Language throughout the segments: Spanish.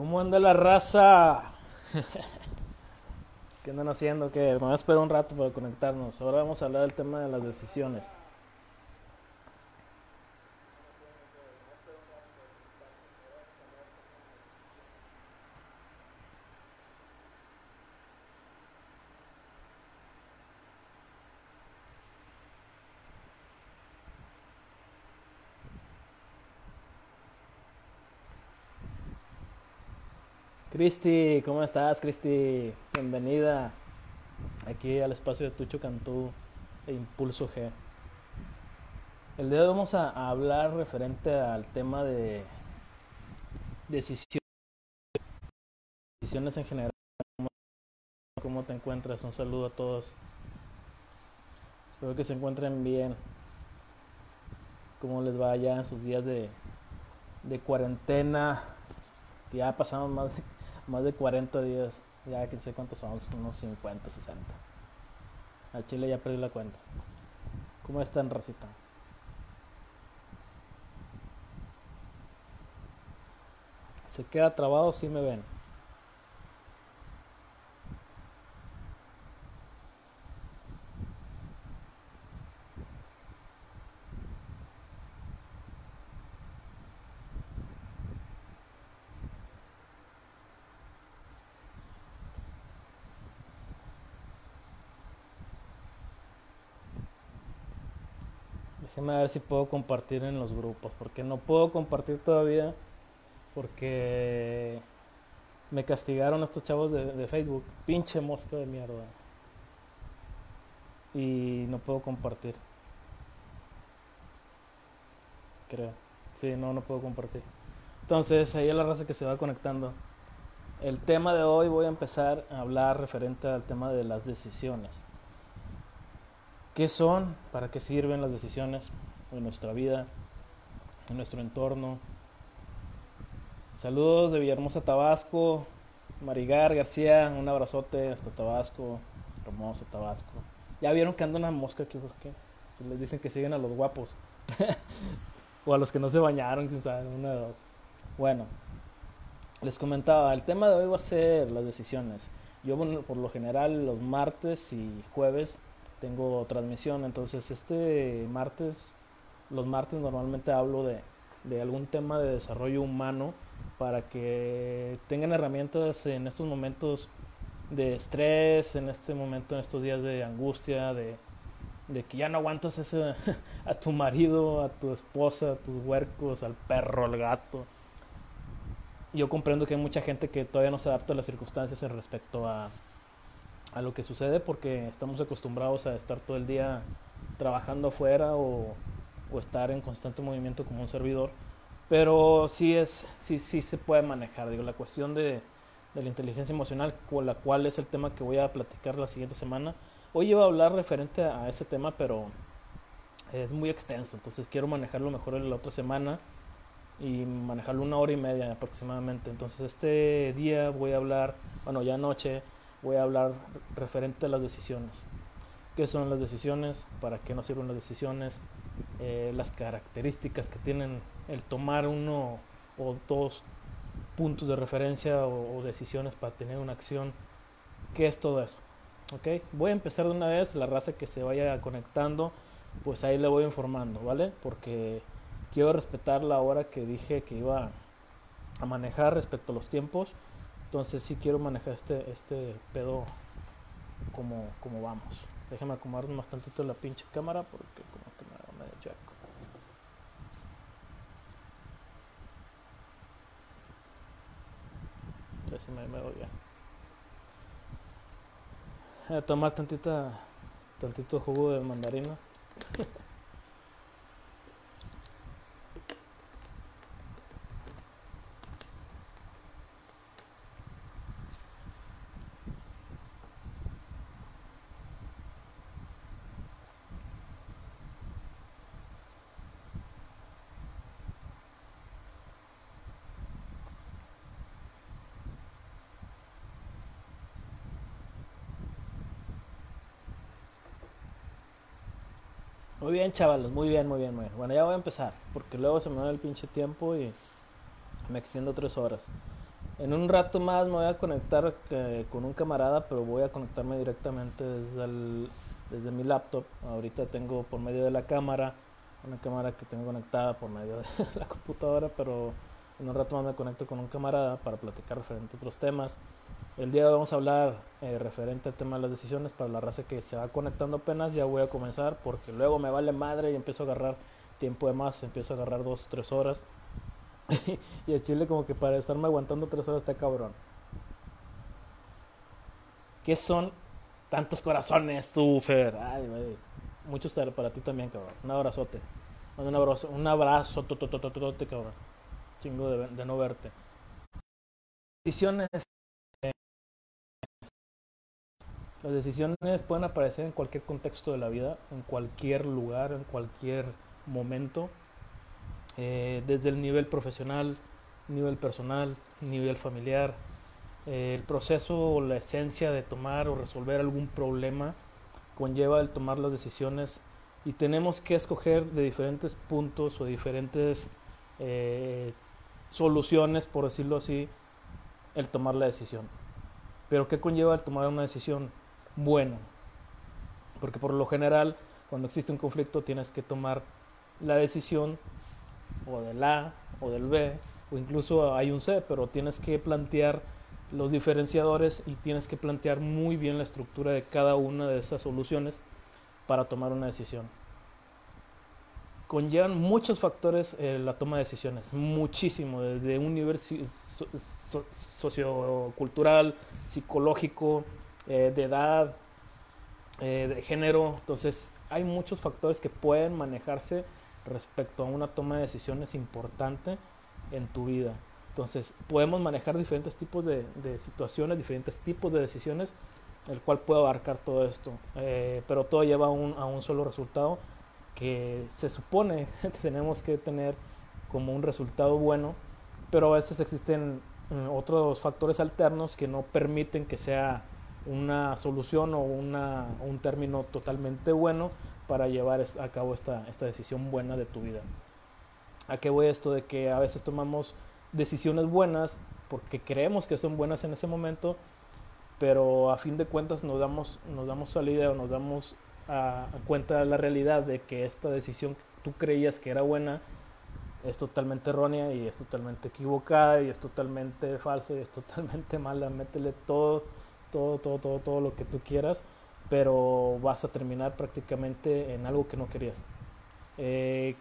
¿Cómo anda la raza? ¿Qué andan haciendo? ¿Qué? Me voy a esperar un rato para conectarnos. Ahora vamos a hablar del tema de las decisiones. Cristi, ¿cómo estás, Cristi? Bienvenida aquí al espacio de Tucho Cantú e Impulso G. El día de hoy vamos a, hablar referente al tema de decisiones, en general. ¿Cómo, ¿Cómo te encuentras? Un saludo a todos. Espero que se encuentren bien. ¿Cómo les va ya en sus días de, de cuarentena? Ya pasamos más de más de 40 días. Ya que sé cuántos son, unos 50, 60. A Chile ya perdí la cuenta. ¿Cómo están, racita? ¿Se queda trabado? si me ven. Déjeme ver si puedo compartir en los grupos, porque no puedo compartir todavía, porque me castigaron estos chavos de, de Facebook, pinche mosca de mierda. Y no puedo compartir. Creo. Sí, no, no puedo compartir. Entonces, ahí es la raza que se va conectando. El tema de hoy voy a empezar a hablar referente al tema de las decisiones. ¿Qué son? ¿Para qué sirven las decisiones en nuestra vida, en nuestro entorno? Saludos de Villahermosa, Tabasco. Marigar García, un abrazote hasta Tabasco. Hermoso Tabasco. Ya vieron que anda una mosca aquí, ¿por qué? Les dicen que siguen a los guapos. o a los que no se bañaron, quién sabe, una de dos. Bueno, les comentaba, el tema de hoy va a ser las decisiones. Yo por lo general los martes y jueves tengo transmisión. Entonces este martes, los martes normalmente hablo de, de, algún tema de desarrollo humano para que tengan herramientas en estos momentos de estrés, en este momento, en estos días de angustia, de, de que ya no aguantas ese, a tu marido, a tu esposa, a tus huercos, al perro, al gato. Yo comprendo que hay mucha gente que todavía no se adapta a las circunstancias en respecto a, a lo que sucede porque estamos acostumbrados a estar todo el día trabajando afuera o, estar en constante movimiento como un servidor. Pero sí, es, sí, sí se puede manejar. Digo, la cuestión de, de la inteligencia emocional, con la cual es el tema que voy a platicar la siguiente semana. Hoy iba a hablar referente a ese tema, pero es muy extenso. Entonces quiero manejarlo mejor en la otra semana y manejarlo una hora y media aproximadamente. Entonces este día voy a hablar, bueno, ya anoche voy a hablar referente a las decisiones. ¿Qué son las decisiones? ¿Para qué nos sirven las decisiones? Eh, las características que tienen el tomar uno o dos puntos de referencia o, o, decisiones para tener una acción. ¿Qué es todo eso? ¿Ok? Voy a empezar de una vez, la raza que se vaya conectando, pues ahí le voy informando, ¿vale? Porque quiero respetar la hora que dije que iba a manejar respecto a los tiempos. Entonces sí quiero manejar este, este pedo como, como vamos. Déjame acomodarme más tantito la pinche cámara porque como que me da medio jack. Así me, me. Voy a tomar tantita, tantito jugo de mandarina. Muy bien, chavalos, muy bien, muy bien, muy bien. Bueno, ya voy a empezar, porque luego se me da el pinche tiempo y me extiendo tres horas. En un rato más me voy a conectar eh, con un camarada, pero voy a conectarme directamente desde, el, desde mi laptop. Ahorita tengo por medio de la cámara, una cámara que tengo conectada por medio de la computadora, pero en un rato más me conecto con un camarada para platicar referente a otros temas. El día de hoy vamos a hablar eh, referente al tema de las decisiones para la raza que se va conectando apenas. Ya voy a comenzar porque luego me vale madre y empiezo a agarrar tiempo de más, empiezo a agarrar dos, tres horas. y el chile como que para estarme aguantando tres horas está cabrón. ¿Qué son tantos corazones, tú, Fer? Ay, güey. Muchos para ti también, cabrón. Un abrazote. Un abrazo, un abrazo, cabrón. Chingo de, de no verte. Decisiones Las decisiones pueden aparecer en cualquier contexto de la vida, en cualquier lugar, en cualquier momento, eh, desde el nivel profesional, nivel personal, nivel familiar. Eh, el proceso o la esencia de tomar o resolver algún problema conlleva el tomar las decisiones y tenemos que escoger de diferentes puntos o diferentes eh, soluciones, por decirlo así, el tomar la decisión. Pero ¿qué conlleva el tomar una decisión? Bueno. Porque por lo general, cuando existe un conflicto, tienes que tomar la decisión o del A o del B, o incluso hay un C, pero tienes que plantear los diferenciadores y tienes que plantear muy bien la estructura de cada una de esas soluciones para tomar una decisión. Conllevan muchos factores eh, la toma de decisiones, muchísimo, desde un nivel sociocultural, psicológico, eh, de edad, eh, de género. Entonces hay muchos factores que pueden manejarse respecto a una toma de decisiones importante en tu vida. Entonces podemos manejar diferentes tipos de, situaciones, diferentes tipos de decisiones, el cual puede abarcar todo esto. Eh, pero todo lleva a un, a un solo resultado que se supone que tenemos que tener como un resultado bueno, pero a veces existen otros factores alternos que no permiten que sea una solución o una, un término totalmente bueno para llevar a cabo esta, esta decisión buena de tu vida. ¿A qué voy esto? De que a veces tomamos decisiones buenas porque creemos que son buenas en ese momento, pero a fin de cuentas nos damos, nos damos salida o nos damos cuenta de la realidad de que esta decisión que tú creías que era buena es totalmente errónea y es totalmente equivocada y es totalmente falsa y es totalmente mala. Métele todo todo, todo, todo, todo lo que tú quieras, pero vas a terminar prácticamente en algo que no querías. Eh,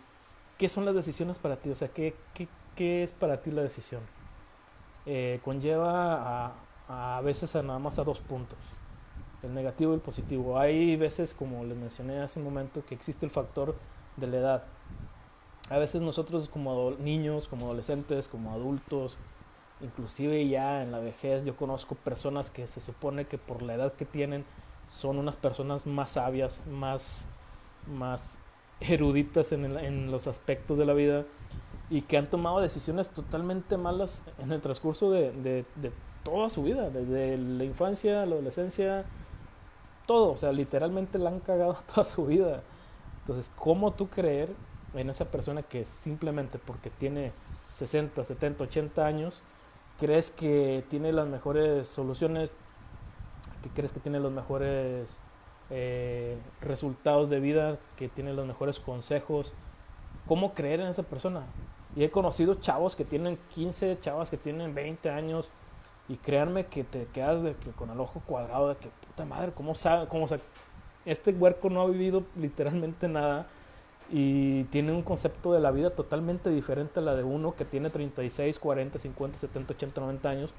¿Qué son las decisiones para ti? O sea, ¿qué, qué, qué es para ti la decisión? Eh, conlleva a, a veces a nada más a dos puntos, el negativo y el positivo. Hay veces, como les mencioné hace un momento, que existe el factor de la edad. A veces nosotros como niños, como adolescentes, como adultos, inclusive ya en la vejez yo conozco personas que se supone que por la edad que tienen son unas personas más sabias, más, más eruditas en, en los aspectos de la vida y que han tomado decisiones totalmente malas en el transcurso de, de, de toda su vida, desde la infancia, la adolescencia, todo, o sea, literalmente la han cagado toda su vida. Entonces, ¿cómo tú creer en esa persona que simplemente porque tiene 60, 70, 80 años, crees que tiene las mejores soluciones, que crees que tiene los mejores eh, resultados de vida, que tiene los mejores consejos. ¿Cómo creer en esa persona? Y he conocido chavos que tienen 15, chavas que tienen 20 años, y créanme que te quedas de que con el ojo cuadrado de que puta madre, ¿cómo sabe? Cómo, este huerco no ha vivido literalmente nada y tiene un concepto de la vida totalmente diferente a la de uno que tiene 36, 40, 50, 70, 80, 90 años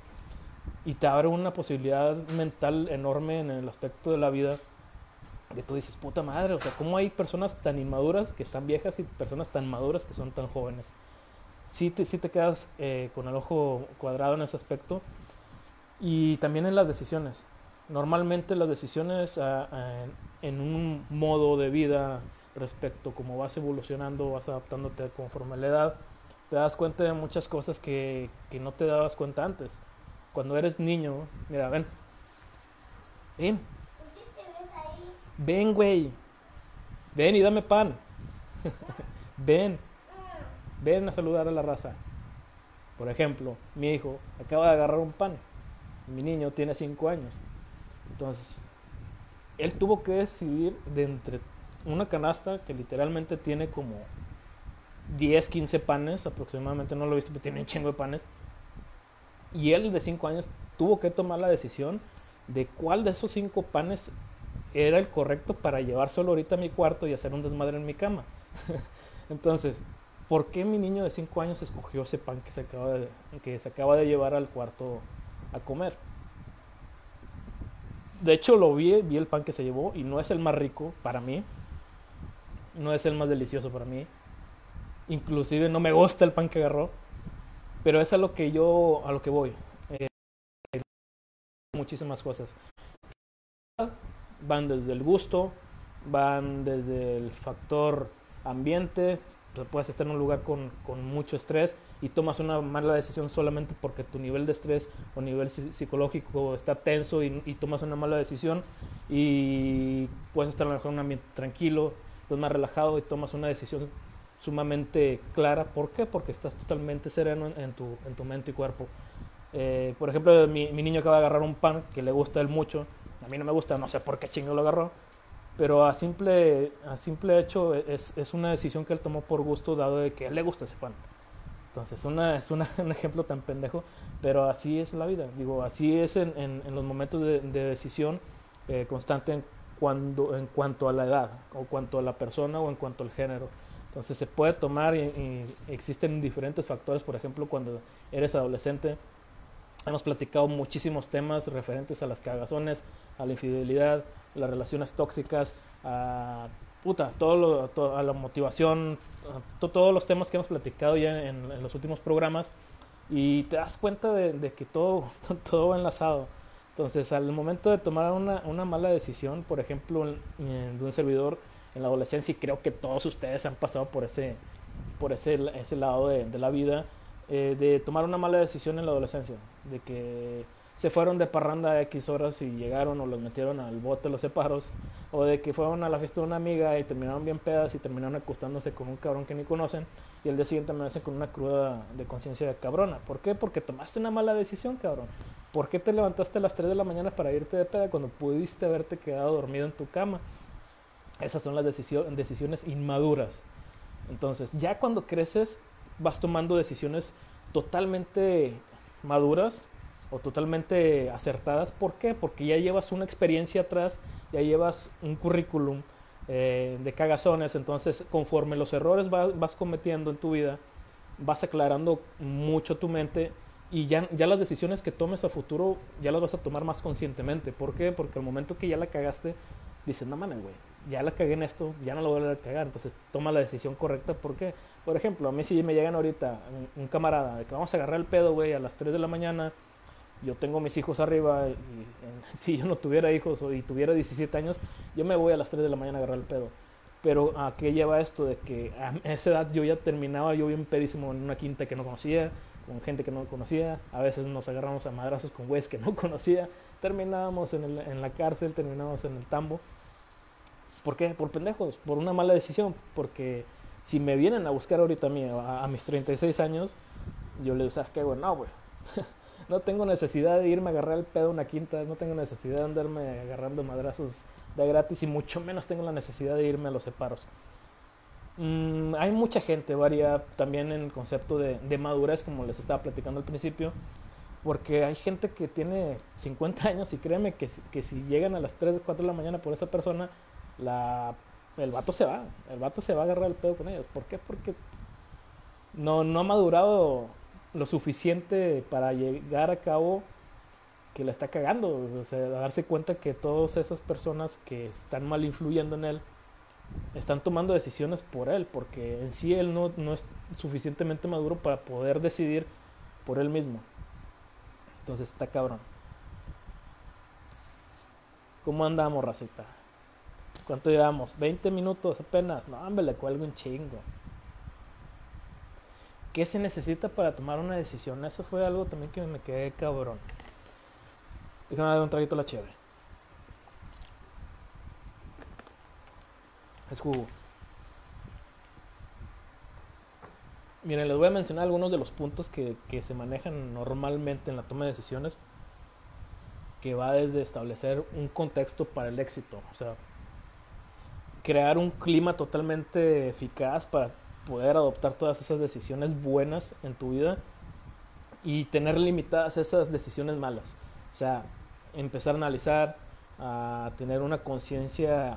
y te abre una posibilidad mental enorme en el aspecto de la vida que tú dices, puta madre, o sea, ¿cómo hay personas tan inmaduras que están viejas y personas tan maduras que son tan jóvenes? Sí te, sí te quedas eh, con el ojo cuadrado en ese aspecto y también en las decisiones. Normalmente las decisiones ah, ah, en un modo de vida respecto a cómo vas evolucionando, vas adaptándote conforme a la edad, te das cuenta de muchas cosas que, que no te dabas cuenta antes. Cuando eres niño, mira, ven. Ven. Ven, güey. Ven y dame pan. ven. Ven a saludar a la raza. Por ejemplo, mi hijo acaba de agarrar un pan. Mi niño tiene 5 años. Entonces, él tuvo que decidir de entre una canasta que literalmente tiene como 10, 15 panes aproximadamente, no lo he visto, pero tiene un chingo de panes. Y él de 5 años tuvo que tomar la decisión de cuál de esos 5 panes era el correcto para llevárselo ahorita a mi cuarto y hacer un desmadre en mi cama. Entonces, ¿por qué mi niño de 5 años escogió ese pan que se, acaba de, que se acaba de llevar al cuarto a comer? De hecho, lo vi, vi el pan que se llevó y no es el más rico para mí. No es el más delicioso para mí. Inclusive no me gusta el pan que agarró. Pero es a lo que yo, a lo que voy. Eh, muchísimas cosas. Van desde el gusto, van desde el factor ambiente, puedes estar en un lugar con, con, mucho estrés y tomas una mala decisión solamente porque tu nivel de estrés o nivel psicológico está tenso y, y tomas una mala decisión y puedes estar a lo mejor en un ambiente tranquilo, estás más relajado y tomas una decisión sumamente clara. ¿Por qué? Porque estás totalmente sereno en, en, tu, en tu, mente y cuerpo. Eh, por ejemplo, mi, mi, niño acaba de agarrar un pan que le gusta a él mucho. A mí no me gusta, no sé por qué chingo lo agarró pero a simple, a simple hecho es, es, una decisión que él tomó por gusto dado de que a él le gusta ese pan. Entonces una, es una, un ejemplo tan pendejo, pero así es la vida. Digo, así es en, en, los momentos de, de decisión eh, constante cuando, en cuanto a la edad, o cuanto a la persona, o en cuanto al género. Entonces se puede tomar y, y existen diferentes factores, por ejemplo, cuando eres adolescente, hemos platicado muchísimos temas referentes a las cagazones, a la infidelidad, las relaciones tóxicas, a, puta, todo lo, a la motivación, a to, todos los temas que hemos platicado ya en, en, los últimos programas y te das cuenta de, de que todo, todo va enlazado. Entonces, al momento de tomar una, una mala decisión, por ejemplo, de un servidor en la adolescencia, y creo que todos ustedes han pasado por ese, por ese, ese lado de, de la vida, eh, de tomar una mala decisión en la adolescencia, de que se fueron de parranda a X horas y llegaron o los metieron al bote los separos, o de que fueron a la fiesta de una amiga y terminaron bien pedas y terminaron acostándose con un cabrón que ni conocen, y el día siguiente me hacen con una cruda de conciencia de cabrona. ¿Por qué? Porque tomaste una mala decisión, cabrón. ¿Por qué te levantaste a las 3 de la mañana para irte de peda cuando pudiste haberte quedado dormido en tu cama? Esas son las decisiones inmaduras. Entonces, ya cuando creces, vas tomando decisiones totalmente maduras o totalmente acertadas. ¿Por qué? Porque ya llevas una experiencia atrás, ya llevas un currículum eh, de cagazones, entonces conforme los errores vas, vas, cometiendo en tu vida, vas aclarando mucho tu mente y ya, ya las decisiones que tomes a futuro ya las vas a tomar más conscientemente. ¿Por qué? Porque al momento que ya la cagaste, dices, no mames, güey, ya la cagué en esto, ya no lo voy a cagar. Entonces toma la decisión correcta. ¿Por qué? Por ejemplo, a mí si me llegan ahorita un camarada de que vamos a agarrar el pedo, güey, a las 3 de la mañana, yo tengo mis hijos arriba y, si yo no tuviera hijos o, y tuviera 17 años, yo me voy a las 3 de la mañana a agarrar el pedo. Pero ¿a qué lleva esto? De que a esa edad yo ya terminaba, yo bien pedísimo en una quinta que no conocía, con gente que no conocía, a veces nos agarramos a madrazos con güeyes que no conocía, terminábamos en, el, en la cárcel, terminábamos en el tambo. ¿Por qué? Por pendejos, por una mala decisión, porque si me vienen a buscar ahorita a mí, a, a mis 36 años, yo les digo, ¿sabes qué, güey? No, güey. no tengo necesidad de irme a agarrar el pedo una quinta, no tengo necesidad de andarme agarrando madrazos de gratis y mucho menos tengo la necesidad de irme a los separos. Mm, hay mucha gente, varía también en el concepto de, madurez, como les estaba platicando al principio, porque hay gente que tiene 50 años y créeme que, que si llegan a las 3, 4 de la mañana por esa persona, el vato se va, el vato se va a agarrar el pedo con ellos. ¿Por qué? Porque no, no ha madurado lo suficiente para llegar a cabo que la está cagando, o sea, darse cuenta que todas esas personas que están mal influyendo en él están tomando decisiones por él, porque en sí él no, no es suficientemente maduro para poder decidir por él mismo. Entonces está cabrón. ¿Cómo andamos, racita? ¿Cuánto llevamos? ¿20 minutos apenas? No, hombre, le cuelgo un chingo. ¿Qué se necesita para tomar una decisión? Eso fue algo también que me quedé cabrón. Déjame dar un traguito a la chévere. Es jugo. Miren, les voy a mencionar algunos de los puntos que, que se manejan normalmente en la toma de decisiones, que va desde establecer un contexto para el éxito, o sea, crear un clima totalmente eficaz para poder adoptar todas esas decisiones buenas en tu vida y tener limitadas esas decisiones malas. O sea, empezar a analizar, a tener una conciencia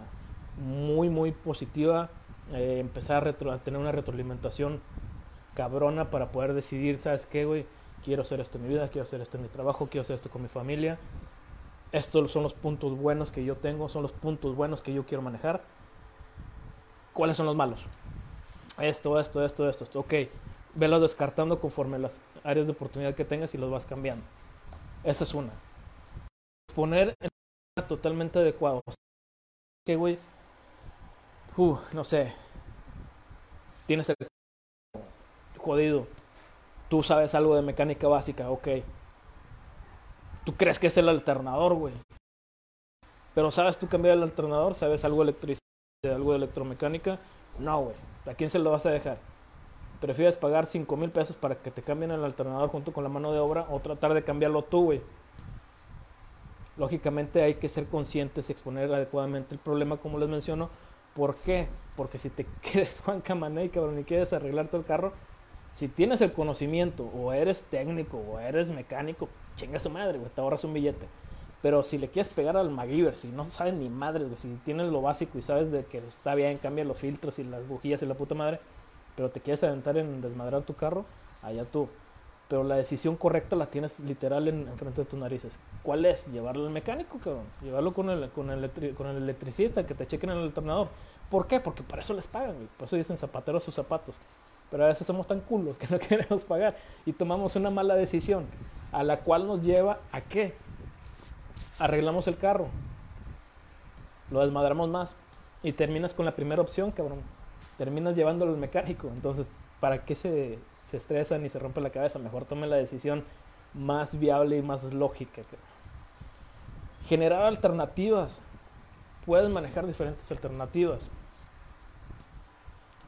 muy, muy positiva, eh, empezar a, a, tener una retroalimentación cabrona para poder decidir, ¿sabes qué, güey? Quiero hacer esto en mi vida, quiero hacer esto en mi trabajo, quiero hacer esto con mi familia. Estos son los puntos buenos que yo tengo, son los puntos buenos que yo quiero manejar. ¿Cuáles son los malos? Esto, esto, esto, esto, esto. Ok, velo descartando conforme las áreas de oportunidad que tengas y los vas cambiando. Esa es una. Poner en totalmente adecuado. Que, güey, uh, no sé, tienes el jodido. Tú sabes algo de mecánica básica, ok. Tú crees que es el alternador, güey. Pero sabes tú cambiar el alternador, sabes algo de algo de electromecánica. No, güey. ¿A quién se lo vas a dejar? prefieres pagar 5 mil pesos para que te cambien el alternador junto con la mano de obra o tratar de cambiarlo tú, güey. Lógicamente hay que ser conscientes y exponer adecuadamente el problema, como les menciono. ¿Por qué? Porque si te quedes Juan Camané, cabrón, y quieres arreglar todo el carro, si tienes el conocimiento, o eres técnico, o eres mecánico, chinga su madre, güey, te ahorras un billete. Pero si le quieres pegar al MacGyver, si no sabes ni madre, si tienes lo básico y sabes de que está bien, cambia los filtros y las bujías y la puta madre, pero te quieres aventar en desmadrar tu carro, allá tú. Pero la decisión correcta la tienes literal en, frente de tus narices. ¿Cuál es? Llevarlo al mecánico, cabrón. Llevarlo con el, con el, con el electricista, que te chequen el alternador. ¿Por qué? Porque para eso les pagan, güey. Por eso dicen zapatero a sus zapatos. Pero a veces somos tan culos que no queremos pagar y tomamos una mala decisión, a la cual nos lleva a qué? Arreglamos el carro, lo desmadramos más y terminas con la primera opción, cabrón terminas llevándolo al mecánico. Entonces, ¿para qué se, se estresan y se rompe la cabeza? Mejor tome la decisión más viable y más lógica. Generar alternativas. Puedes manejar diferentes alternativas.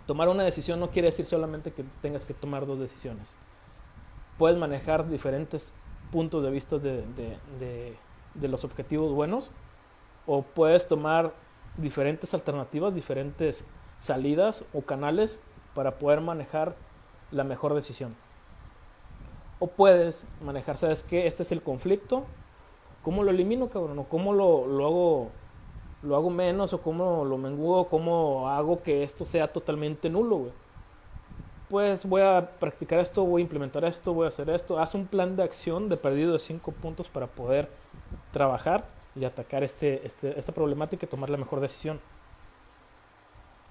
Tomar una decisión no quiere decir solamente que tengas que tomar dos decisiones. Puedes manejar diferentes puntos de vista de, de, de los objetivos buenos o puedes tomar diferentes alternativas, diferentes salidas o canales para poder manejar la mejor decisión. O puedes manejar, ¿sabes qué? Este es el conflicto. ¿Cómo lo elimino, cabrón? ¿O cómo lo, lo hago lo hago menos? ¿O cómo lo menguo? ¿Cómo hago que esto sea totalmente nulo, güey? Pues voy a practicar esto, voy a implementar esto, voy a hacer esto. Haz un plan de acción de perdido de 5 puntos para poder trabajar y atacar este, este, esta problemática y tomar la mejor decisión.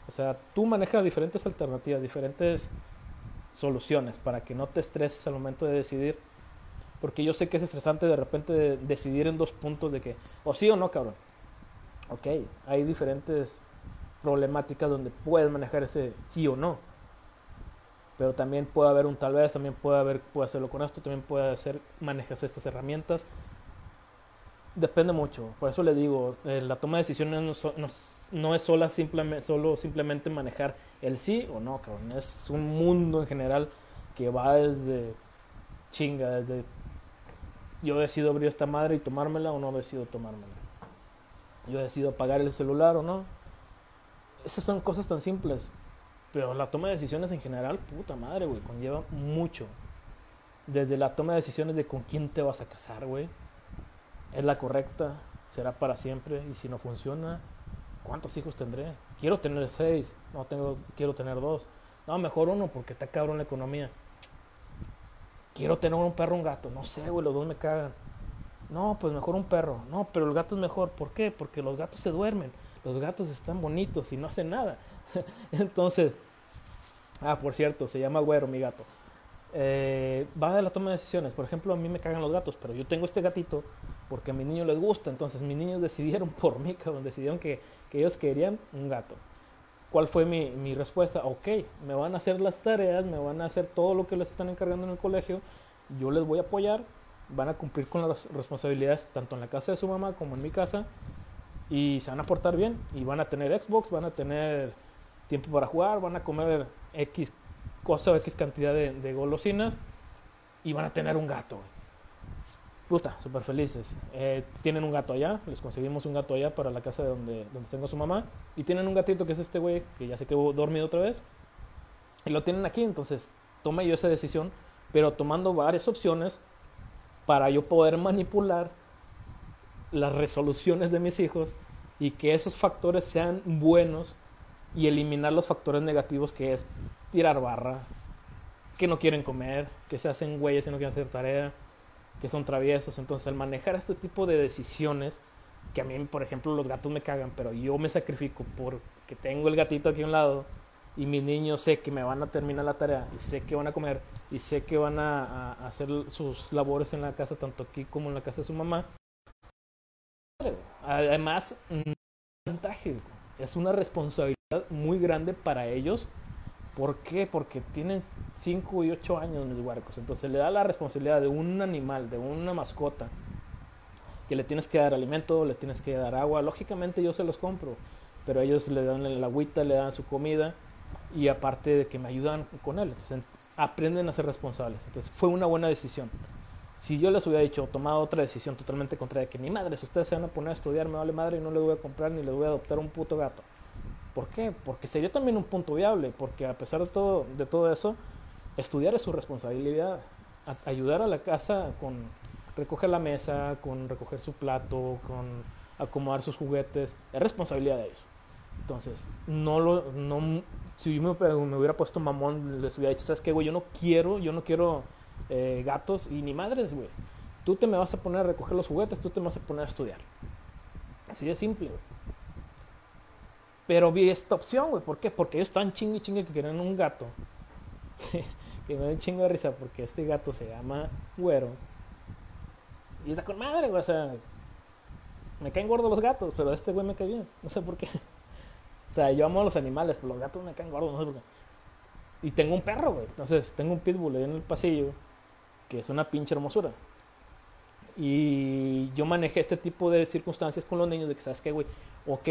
O sea, tú manejas diferentes alternativas, diferentes soluciones para que no te estreses al momento de decidir. Porque yo sé que es estresante de repente decidir en dos puntos de que, o sí o no, cabrón. Ok, hay diferentes problemáticas donde puedes manejar ese sí o no. Pero también puede haber un tal vez, también puede haber, puede hacerlo con esto, también puede hacer, manejas estas herramientas. Depende mucho. Por eso le digo, eh, la toma de decisiones no, no, no es sola simplemente, solo simplemente manejar el sí o no, cabrón. Es un mundo en general que va desde chinga, desde yo decido abrir esta madre y tomármela o no decido tomármela. Yo decido apagar el celular o no. Esas son cosas tan simples. Pero la toma de decisiones en general, puta madre, güey, conlleva mucho. Desde la toma de decisiones de con quién te vas a casar, güey. Es la correcta, será para siempre. Y si no funciona, ¿Cuántos hijos tendré? Quiero tener seis. No, tengo, quiero tener dos. No, mejor uno porque está cabrón la economía. Quiero tener un perro un gato. No sé, güey, los dos me cagan. No, pues mejor un perro. No, pero el gato es mejor. ¿Por qué? Porque los gatos se duermen. Los gatos están bonitos y no hacen nada. Entonces, ah, por cierto, se llama güero mi gato. Eh, va de la toma de decisiones. Por ejemplo, a mí me cagan los gatos, pero yo tengo este gatito porque a mis niños les gusta. Entonces, mis niños decidieron por mí, cabrón, decidieron que ellos querían un gato. ¿Cuál fue mi, mi, respuesta? Ok, me van a hacer las tareas, me van a hacer todo lo que les están encargando en el colegio, yo les voy a apoyar, van a cumplir con las responsabilidades tanto en la casa de su mamá como en mi casa y se van a portar bien y van a tener Xbox, van a tener tiempo para jugar, van a comer X cosa, X cantidad de, de golosinas y van a tener un gato. Puta, súper felices. Eh, tienen un gato allá, les conseguimos un gato allá para la casa de donde, donde tengo a su mamá. Y tienen un gatito que es este güey, que ya se quedó dormido otra vez. Y lo tienen aquí, entonces tomé yo esa decisión, pero tomando varias opciones para yo poder manipular las resoluciones de mis hijos y que esos factores sean buenos y eliminar los factores negativos que es tirar barra, que no quieren comer, que se hacen güeyes y no quieren hacer tarea, que son traviesos. Entonces, al manejar este tipo de decisiones, que a mí, por ejemplo, los gatos me cagan, pero yo me sacrifico porque tengo el gatito aquí a un lado y mis niños sé que me van a terminar la tarea y sé que van a comer y sé que van a, a hacer sus labores en la casa, tanto aquí como en la casa de su mamá. Además, es una responsabilidad muy grande para ellos. ¿Por qué? Porque tienen 5 y 8 años mis huercos. Entonces le da la responsabilidad de un animal, de una mascota, que le tienes que dar alimento, le tienes que dar agua. Lógicamente yo se los compro, pero ellos le dan el agüita, le dan su comida y aparte de que me ayudan con él. Aprenden a ser responsables. Entonces fue una buena decisión. Si yo les hubiera dicho, tomado otra decisión totalmente contraria, que ni madre, si ustedes se van a poner a estudiar, me vale madre y no les voy a comprar ni les voy a adoptar un puto gato. ¿Por qué? Porque sería también un punto viable, porque a pesar de todo, de todo eso, estudiar es su responsabilidad. ayudar a la casa con recoger la mesa, con recoger su plato, con acomodar sus juguetes, es responsabilidad de ellos. Entonces, no lo, no, si me, hubiera puesto mamón, les hubiera dicho, ¿sabes qué, güey? Yo no quiero, yo no quiero eh, gatos y ni madres, güey. Tú te me vas a poner a recoger los juguetes, tú te vas a poner a estudiar. Así de simple, güey. Pero vi esta opción, güey. ¿Por qué? Porque ellos están chingue chingue que quieren un gato. que me da un chingo de risa porque este gato se llama Güero. Y está con madre, güey. O sea, me caen gordos los gatos, pero este güey me cae bien. No sé por qué. O sea, yo amo a los animales, pero los gatos me caen gordos, no sé por qué. Y tengo un perro, güey. Entonces, tengo un pitbull ahí en el pasillo que es una pinche hermosura. Y yo manejé este tipo de circunstancias con los niños de que, ¿sabes qué, güey? Ok,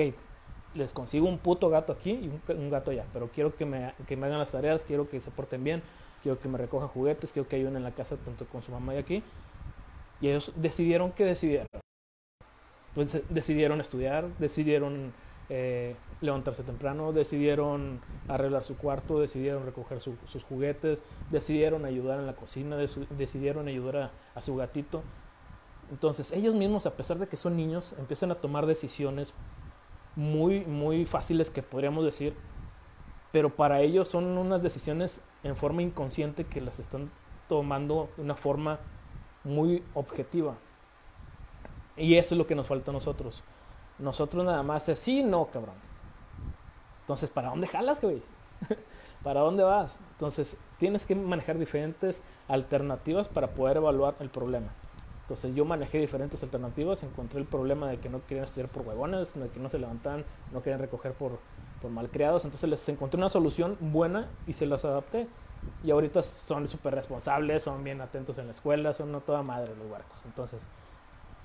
les consigo un puto gato aquí y un, gato allá, pero quiero que me, que me, hagan las tareas, quiero que se porten bien, quiero que me recojan juguetes, quiero que ayuden en la casa tanto con su mamá y aquí. Y ellos decidieron que decidieron. Pues decidieron estudiar, decidieron eh, levantarse temprano, decidieron arreglar su cuarto, decidieron recoger sus juguetes, decidieron ayudar en la cocina, decidieron ayudar a, su gatito. Entonces ellos mismos, a pesar de que son niños, empiezan a tomar decisiones muy, muy fáciles que podríamos decir, pero para ellos son unas decisiones en forma inconsciente que las están tomando de una forma muy objetiva. Y eso es lo que nos falta a nosotros. Nosotros nada más es sí, no, cabrón. Entonces, ¿para dónde jalas, güey? ¿Para dónde vas? Entonces, tienes que manejar diferentes alternativas para poder evaluar el problema. Entonces, yo manejé diferentes alternativas, encontré el problema de que no querían estudiar por huevones, de que no se levantan, no querían recoger por, por malcriados. Entonces, les encontré una solución buena y se las adapté. Y ahorita son súper responsables, son bien atentos en la escuela, son no toda madre los barcos. Entonces,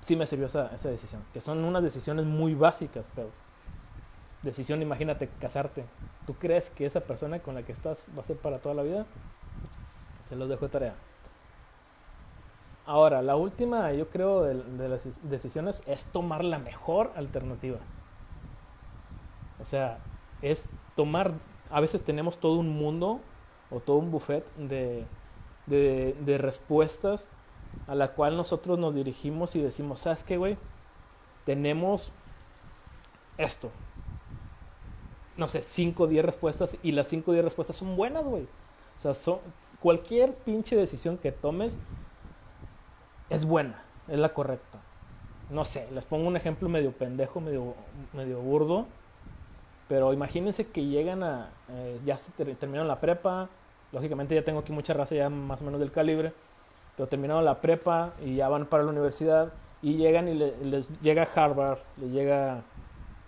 sí me sirvió esa, esa decisión. Que son unas decisiones muy básicas, pero decisión, imagínate, casarte. ¿Tú crees que esa persona con la que estás va a ser para toda la vida? Se los dejo de tarea. Ahora, la última, yo creo, de, las decisiones es tomar la mejor alternativa. O sea, es tomar, a veces tenemos todo un mundo o todo un buffet de, de, de respuestas a la cual nosotros nos dirigimos y decimos, ¿sabes qué, güey? Tenemos esto. No sé, 5 o 10 respuestas y las 5 o 10 respuestas son buenas, güey. O sea, son, cualquier pinche decisión que tomes es buena, es la correcta. No sé, les pongo un ejemplo medio pendejo, medio, medio burdo. Pero imagínense que llegan a. Eh, ya se terminaron la prepa. Lógicamente ya tengo aquí mucha raza ya más o menos del calibre pero terminaron la prepa y ya van para la universidad y llegan y les llega Harvard, le llega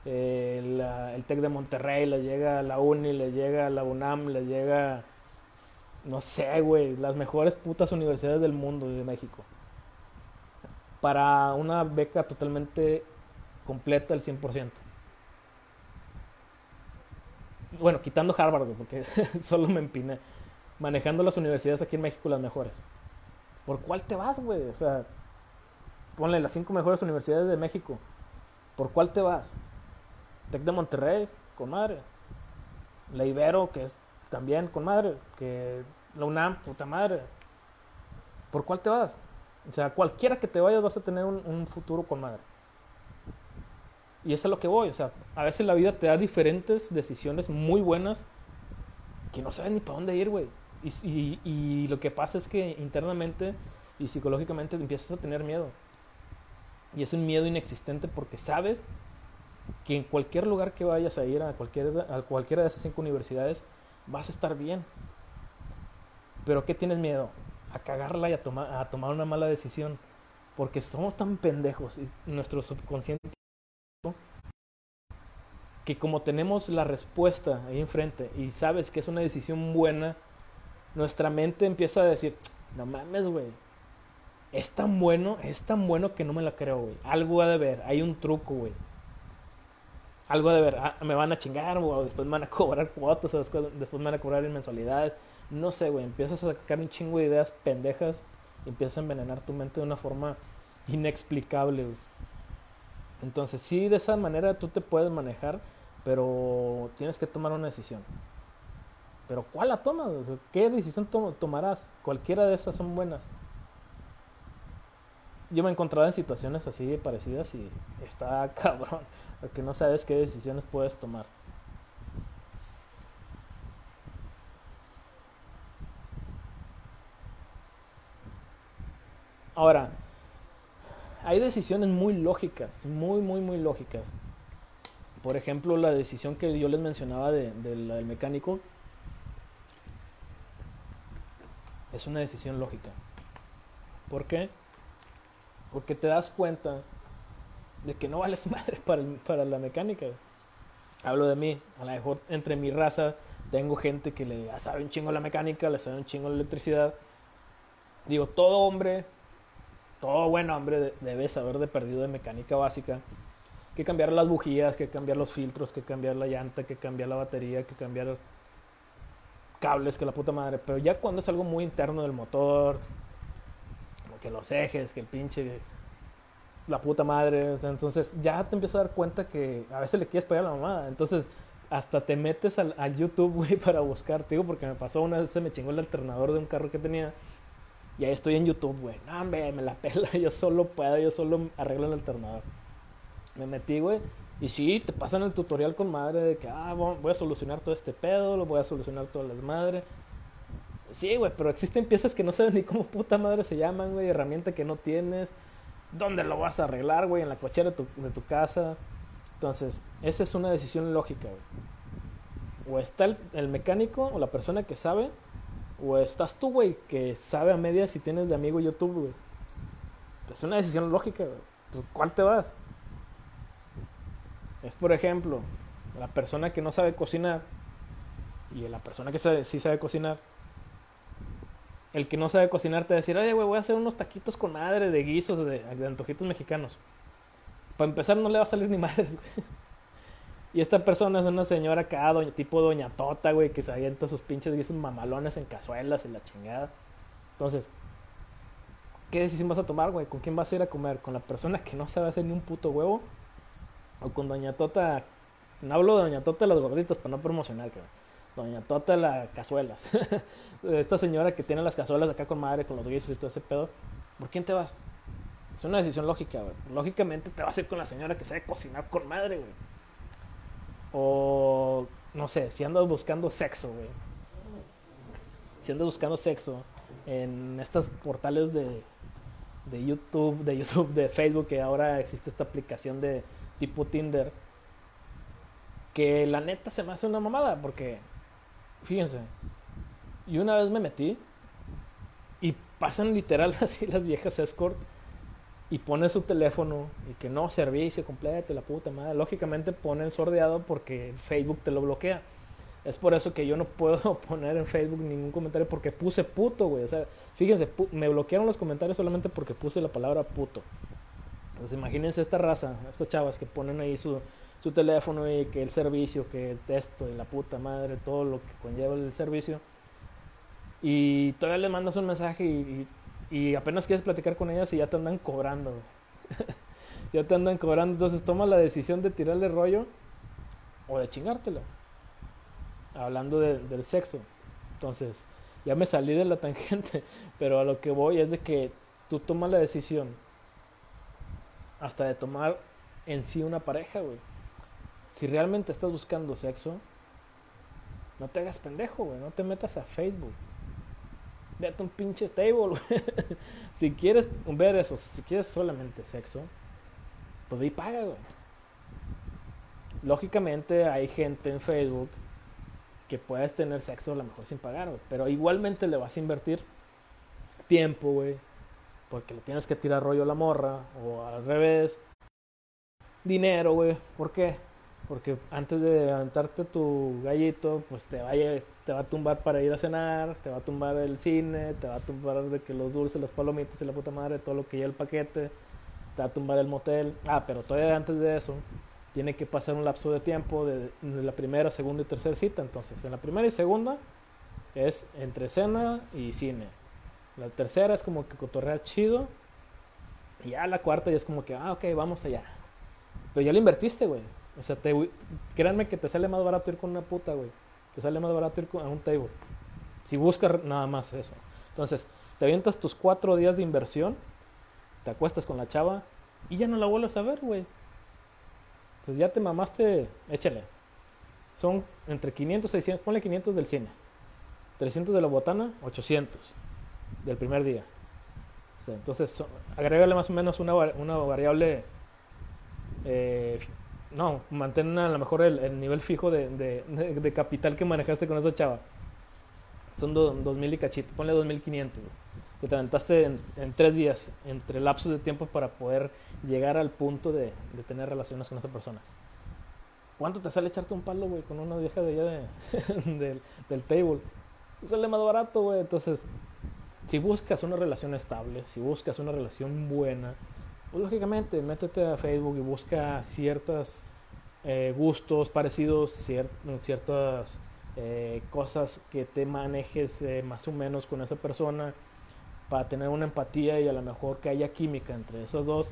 eh, el TEC de Monterrey, le llega la Uni, le llega la UNAM, le llega, no sé, güey, las mejores putas universidades del mundo de México. Para una beca totalmente completa, al 100%. Bueno, quitando Harvard, porque solo me empiné. manejando las universidades aquí en México las mejores. ¿Por cuál te vas, güey? O sea, ponle las cinco mejores universidades de México. ¿Por cuál te vas? Tec de Monterrey, con madre. La Ibero, que es también con madre. Que la UNAM, puta madre. ¿Por cuál te vas? O sea, cualquiera que te vayas vas a tener un, futuro con madre. Y eso es lo que voy. O sea, a veces la vida te da diferentes decisiones muy buenas que no sabes ni para dónde ir, güey. Y, y, y, lo que pasa es que internamente y psicológicamente empiezas a tener miedo. Y es un miedo inexistente porque sabes que en cualquier lugar que vayas a ir, a, cualquier, a cualquiera de esas cinco universidades, vas a estar bien. Pero ¿qué tienes miedo? A cagarla y a, tomar a tomar una mala decisión. Porque somos tan pendejos y nuestro subconsciente que como tenemos la respuesta ahí enfrente y sabes que es una decisión buena, nuestra mente empieza a decir, no mames, güey, es tan bueno, es tan bueno que no me la creo, güey. Algo ha de ver, hay un truco, güey. Algo ha de ver, ah, me van a chingar, o después me van a cobrar cuotas, o después, después me van a cobrar en mensualidades. No sé, güey, empiezas a sacar un chingo de ideas pendejas y empiezas a envenenar tu mente de una forma inexplicable. Entonces, sí, de esa manera tú te puedes manejar, pero tienes que tomar una decisión. Pero ¿cuál la tomas? ¿Qué decisión tomarás? Cualquiera de esas son buenas. Yo me he encontrado en situaciones así parecidas y está cabrón, porque no sabes qué decisiones puedes tomar. Ahora, hay decisiones muy lógicas, muy, muy, muy lógicas. Por ejemplo, la decisión que yo les mencionaba de, del mecánico es una decisión lógica. ¿Por qué? Porque te das cuenta de que no vales madre para, para la mecánica. Hablo de mí, a lo mejor entre mi raza tengo gente que le sabe un chingo la mecánica, le sabe un chingo la electricidad. Digo, todo hombre todo buen hombre debe saber de perdido de mecánica básica. Que cambiar las bujías, que cambiar los filtros, que cambiar la llanta, que cambiar la batería, que cambiar cables, que la puta madre. Pero ya cuando es algo muy interno del motor, como que los ejes, que el pinche la puta madre. Entonces ya te empiezas a dar cuenta que a veces le quieres pegar a la mamada. Entonces hasta te metes al, YouTube, güey, para buscar. Te digo, porque me pasó una vez, se me chingó el alternador de un carro que tenía. Y ahí estoy en YouTube, güey. No, me, me la pela. Yo solo puedo, yo solo arreglo el alternador. Me metí, güey. Y sí, te pasan el tutorial con madre de que, ah, voy a solucionar todo este pedo, lo voy a solucionar todas las madres. Sí, güey, pero existen piezas que no sabes ni cómo puta madre se llaman, güey. Herramienta que no tienes. ¿Dónde lo vas a arreglar, güey? En la cochera de tu, de tu casa. Entonces, esa es una decisión lógica, güey. O está el, el mecánico o la persona que sabe o estás tú, güey, que sabe a medias si tienes de amigo YouTube, güey. Es una decisión lógica, güey. Pues, ¿Cuál te vas? Es, por ejemplo, la persona que no sabe cocinar y la persona que sí sabe cocinar. El que no sabe cocinar te va a decir, oye, güey, voy a hacer unos taquitos con madre de guisos, de, de antojitos mexicanos. Para empezar, no le va a salir ni madres, güey. Y esta persona es una señora acá, tipo doña Tota, güey, que se avienta sus pinches guisos mamalones en cazuelas y la chingada. Entonces, ¿qué decisión vas a tomar, güey? ¿Con quién vas a ir a comer? ¿Con la persona que no sabe hacer ni un puto huevo? ¿O con doña Tota? No hablo de doña Tota las gorditas para no promocionar, güey. Doña Tota las cazuelas. Esta señora que tiene las cazuelas acá con madre, con los guisos y todo ese pedo. ¿Por quién te vas? Es una decisión lógica, güey. Lógicamente te vas a ir con la señora que sabe cocinar con madre, güey. O no sé, si andas buscando sexo, güey. Si andas buscando sexo en estos portales de, de YouTube, de YouTube, de Facebook, que ahora existe esta aplicación de tipo Tinder, que la neta se me hace una mamada, porque, fíjense, y una vez me metí y pasan literal así las viejas escort y pone su teléfono y que no, servicio completo, la puta madre. Lógicamente ponen sordeado porque Facebook te lo bloquea. Es por eso que yo no puedo poner en Facebook ningún comentario porque puse puto, güey. O sea, fíjense, me bloquearon los comentarios solamente porque puse la palabra puto. Entonces imagínense esta raza, estas chavas que ponen ahí su, su teléfono y que el servicio, que el texto y la puta madre, todo lo que conlleva el servicio. Y todavía le mandas un mensaje y, y, apenas quieres platicar con ellas y ya te andan cobrando, ya te andan cobrando. Entonces toma la decisión de tirarle rollo o de chingártela. Hablando del sexo. Entonces, ya me salí de la tangente, pero a lo que voy es de que tú tomas la decisión hasta de tomar en sí una pareja, güey. Si realmente estás buscando sexo, no te hagas pendejo, güey. No te metas a Facebook. Vete un pinche table, si quieres ver eso, si quieres solamente sexo, pues ahí paga, güey. Lógicamente hay gente en Facebook que puedes tener sexo a lo mejor sin pagar, güey. Pero igualmente le vas a invertir tiempo, güey. Porque le tienes que tirar rollo a la morra. O al revés. Dinero, güey. ¿Por qué? Porque antes de levantarte tu gallito, pues te, vaya, te va a tumbar para ir a cenar, te va a tumbar el cine, te va a tumbar de que los dulces, las palomitas y la puta madre, todo lo que lleva el paquete, te va a tumbar el motel. Ah, pero todavía antes de eso, tiene que pasar un lapso de tiempo de, la primera, segunda y tercera cita. Entonces, en la primera y segunda es entre cena y cine. La tercera es como que cotorrea chido. Y ya la cuarta ya es como que, ah, ok, vamos allá. Pero ya le invertiste, güey. O sea, te, créanme que te sale más barato ir con una puta, güey. Te sale más barato ir a un table. Si buscas nada más eso. Entonces, te avientas tus cuatro días de inversión, te acuestas con la chava y ya no la vuelves a ver, güey. Entonces ya te mamaste, échale. Son entre 500 y 600, ponle 500 del cine. 300 de la botana, 800 del primer día. entonces, agrégale más o menos una, una variable. Eh, no, mantén a lo mejor el, nivel fijo de, de, capital que manejaste con esa chava. Son 2000 y cachito, ponle 2500 que te aventaste en, tres días, entre lapsos de tiempo para poder llegar al punto de, tener relaciones con esa persona. ¿Cuánto te sale echarte un palo, güey, con una vieja de allá de, del, table? Sale más barato, güey. Entonces, si buscas una relación estable, si buscas una relación buena, pues lógicamente métete a Facebook y busca ciertos eh, gustos parecidos, ciertas eh, cosas que te manejes eh, más o menos con esa persona para tener una empatía y a lo mejor que haya química entre esos dos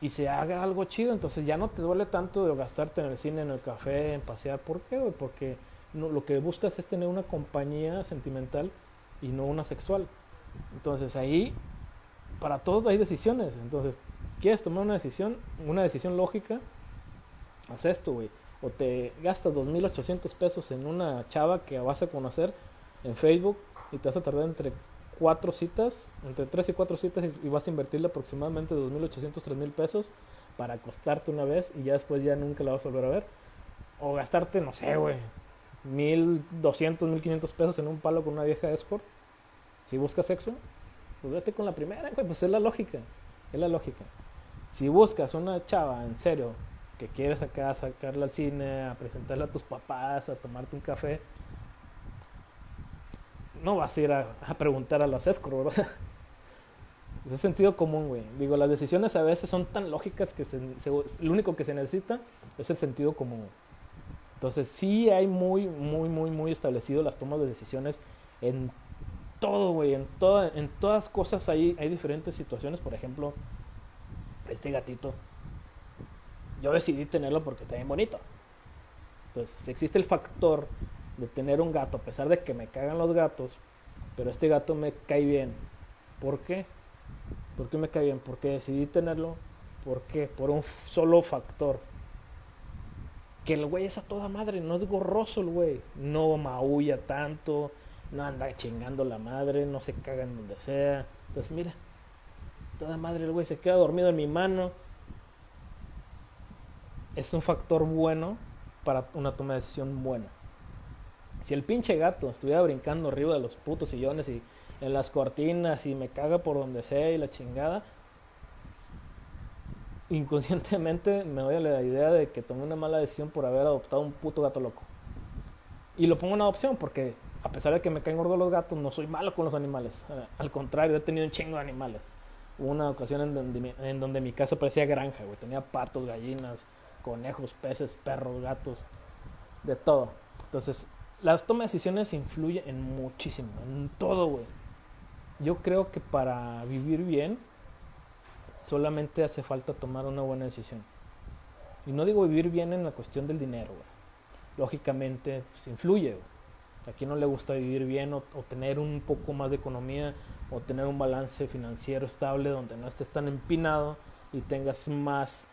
y se haga algo chido, entonces ya no te duele tanto de gastarte en el cine, en el café, en pasear. ¿Por qué? Porque lo que buscas es tener una compañía sentimental y no una sexual. Entonces ahí, para todo hay decisiones. Entonces, ¿quieres tomar una decisión? Una decisión lógica, haz esto, güey. O te gastas 2.800 pesos en una chava que vas a conocer en Facebook y te vas a tardar entre cuatro citas, entre tres y cuatro citas y, vas a invertirle aproximadamente 2.800, 3.000 pesos para acostarte una vez y ya después ya nunca la vas a volver a ver. O gastarte, no sé, güey, 1.200, 1.500 pesos en un palo con una vieja escort. Si buscas sexo, pues vete con la primera, güey, pues es la lógica, es la lógica. Si buscas una chava, en serio, que quieres acá sacarla al cine, a presentarla a tus papás, a tomarte un café, no vas a ir a, preguntar a las escro, ¿verdad? Es sentido común, güey. Digo, las decisiones a veces son tan lógicas que lo único que se necesita es el sentido común. Entonces, sí hay muy, muy, muy, muy establecido las tomas de decisiones en todo, güey. En, toda, en todas cosas hay, hay diferentes situaciones. Por ejemplo, este gatito. Yo decidí tenerlo porque está bien bonito. Entonces, existe el factor de tener un gato, a pesar de que me cagan los gatos, pero este gato me cae bien. ¿Por qué? ¿Por qué me cae bien? Porque decidí tenerlo. ¿Por qué? Por un solo factor. Que el güey es a toda madre, no es gorroso el güey. No maulla tanto, no anda chingando la madre, no se caga en donde sea. Entonces, mira, toda madre el güey se queda dormido en mi mano. Es un factor bueno para una toma de decisión buena. Si el pinche gato estuviera brincando arriba de los putos sillones y en las cortinas y me caga por donde sea y la chingada, inconscientemente me doy a la idea de que tomé una mala decisión por haber adoptado un puto gato loco. Y lo pongo en adopción porque a pesar de que me caen gordos los gatos, no soy malo con los animales. Al contrario, he tenido un chingo de animales. Una ocasión en donde, en donde mi casa parecía granja, güey. Tenía patos, gallinas, conejos, peces, perros, gatos, de todo. Entonces, las tomas de decisiones influyen en muchísimo, en todo, güey. Yo creo que para vivir bien solamente hace falta tomar una buena decisión. Y no digo vivir bien en la cuestión del dinero, güey. Lógicamente, pues, influye, güey. A quien no le gusta vivir bien o, tener un poco más de economía o tener un balance financiero estable donde no estés tan empinado y tengas más,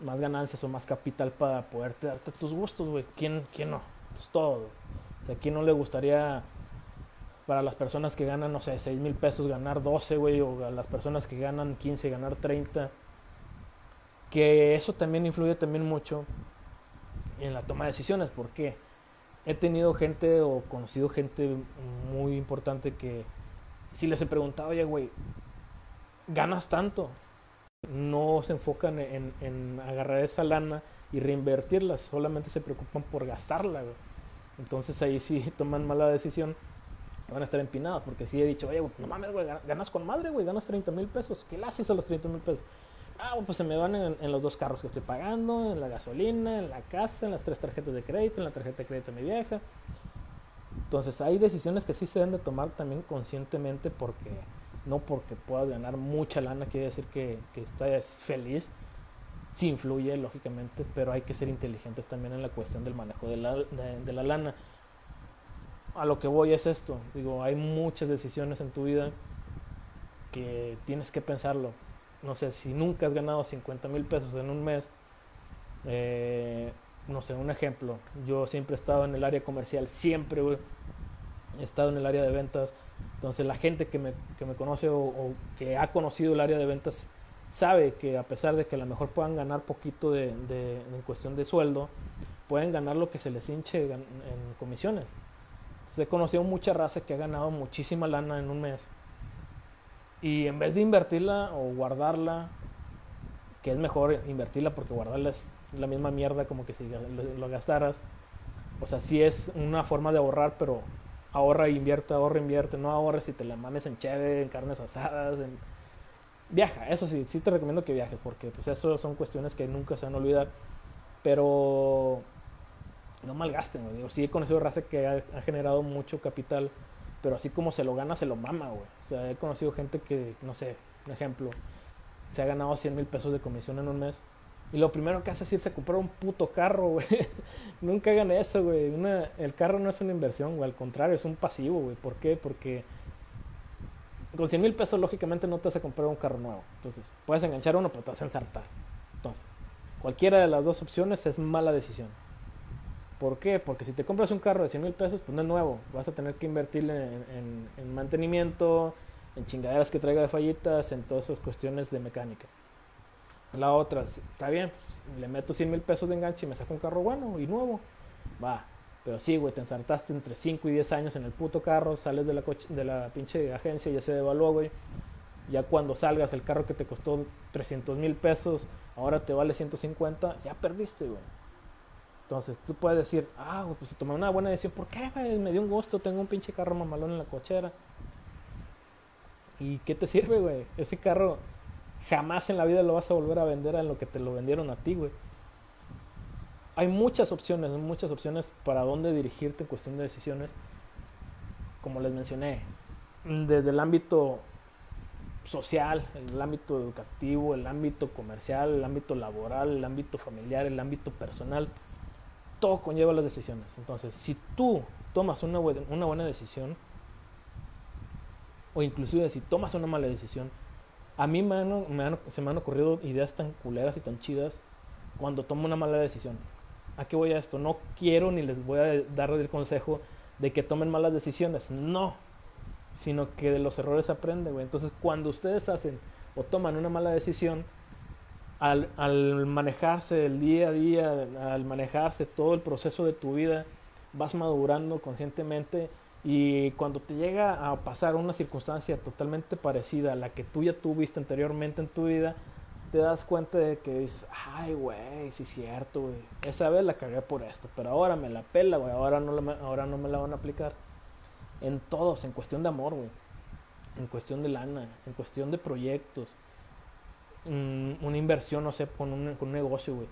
más ganancias o más capital para poderte darte tus gustos, güey. ¿Quién, ¿Quién no? Pues todo, sea, ¿quién no le gustaría para las personas que ganan, no sé, 6 mil pesos ganar 12, güey? O a las personas que ganan 15 ganar 30. Que eso también influye también mucho en la toma de decisiones. ¿Por qué? He tenido gente o conocido gente muy importante que si les he preguntado, oye, güey, ganas tanto. No se enfocan en, en, agarrar esa lana y reinvertirla, solamente se preocupan por gastarla. Entonces ahí sí toman mala decisión, van a estar empinados, porque sí he dicho, oye, no mames, güey, ganas con madre, güey, ganas 30 mil pesos. ¿Qué le haces a los 30 mil pesos? Ah, pues se me van en, los dos carros que estoy pagando, en la gasolina, en la casa, en las tres tarjetas de crédito, en la tarjeta de crédito de mi vieja. Entonces hay decisiones que sí se deben de tomar también conscientemente porque no porque puedas ganar mucha lana quiere decir que, que estás feliz. Sí influye, lógicamente, pero hay que ser inteligentes también en la cuestión del manejo de la, de la lana. A lo que voy es esto. Digo, hay muchas decisiones en tu vida que tienes que pensarlo no sé, si nunca has ganado 50 mil pesos en un mes, eh, no sé, un ejemplo, yo siempre he estado en el área comercial, siempre he estado en el área de ventas, entonces la gente que me, que me conoce o, que ha conocido el área de ventas sabe que a pesar de que a lo mejor puedan ganar poquito de, de, en cuestión de sueldo, pueden ganar lo que se les hinche en, en comisiones. Entonces he conocido mucha raza que ha ganado muchísima lana en un mes y en vez de invertirla o guardarla, que es mejor invertirla porque guardarla es la misma mierda como que si lo, lo gastaras. O sea, sí es una forma de ahorrar, pero ahorra, invierte, ahorra, invierte. No ahorres si te la mames en cheve, en carnes asadas, en... Viaja, eso sí, sí te recomiendo que viajes porque pues eso son cuestiones que nunca se van a olvidar. Pero no malgasten, digo, sí he conocido raza que ha, ha generado mucho capital pero así como se lo gana, se lo mama, güey. O sea, he conocido gente que, no sé, un ejemplo, se ha ganado 100 mil pesos de comisión en un mes. Y lo primero que hace es irse a comprar un puto carro, güey. Nunca hagan eso, güey. El carro no es una inversión, güey. Al contrario, es un pasivo, güey. ¿Por qué? Porque con 100 mil pesos, lógicamente, no te vas a comprar un carro nuevo. Entonces, puedes enganchar uno, pero te vas a ensartar. Entonces, cualquiera de las dos opciones es mala decisión. ¿Por qué? Porque si te compras un carro de 100 mil pesos, pues no es nuevo. Vas a tener que invertirle en, en, en, mantenimiento, en chingaderas que traiga de fallitas, en todas esas cuestiones de mecánica. La otra, está bien, pues, le meto 100 mil pesos de enganche y me saco un carro bueno y nuevo. Va. Pero sí, güey, te ensartaste entre 5 y 10 años en el puto carro, sales de la, de la pinche agencia, ya se devaluó, güey. Ya cuando salgas, el carro que te costó 300 mil pesos, ahora te vale 150, ya perdiste, güey. Entonces tú puedes decir, ah, pues tomé una buena decisión. ¿Por qué, güey? Me dio un gusto, tengo un pinche carro mamalón en la cochera. ¿Y qué te sirve, güey? Ese carro jamás en la vida lo vas a volver a vender a lo que te lo vendieron a ti, güey. Hay muchas opciones, muchas opciones para dónde dirigirte en cuestión de decisiones. Como les mencioné, desde el ámbito social, el ámbito educativo, el ámbito comercial, el ámbito laboral, el ámbito familiar, el ámbito personal todo conlleva las decisiones. Entonces, si tú tomas una buena, una buena decisión, o inclusive si tomas una mala decisión, a mí me, han, me han, se me han ocurrido ideas tan culeras y tan chidas cuando tomo una mala decisión. ¿A qué voy a esto? No quiero ni les voy a dar el consejo de que tomen malas decisiones. No. Sino que de los errores aprende, güey. Entonces, cuando ustedes hacen o toman una mala decisión, al, al, manejarse el día a día, al manejarse todo el proceso de tu vida, vas madurando conscientemente y cuando te llega a pasar una circunstancia totalmente parecida a la que tú ya tuviste anteriormente en tu vida, te das cuenta de que dices, ay, güey, sí es cierto, güey. Esa vez la cagué por esto, pero ahora me la pela, güey. Ahora, no la, ahora no me la van a aplicar. En todos, en cuestión de amor, güey. En cuestión de lana, en cuestión de proyectos, una inversión, no sé, con un, con un negocio, güey.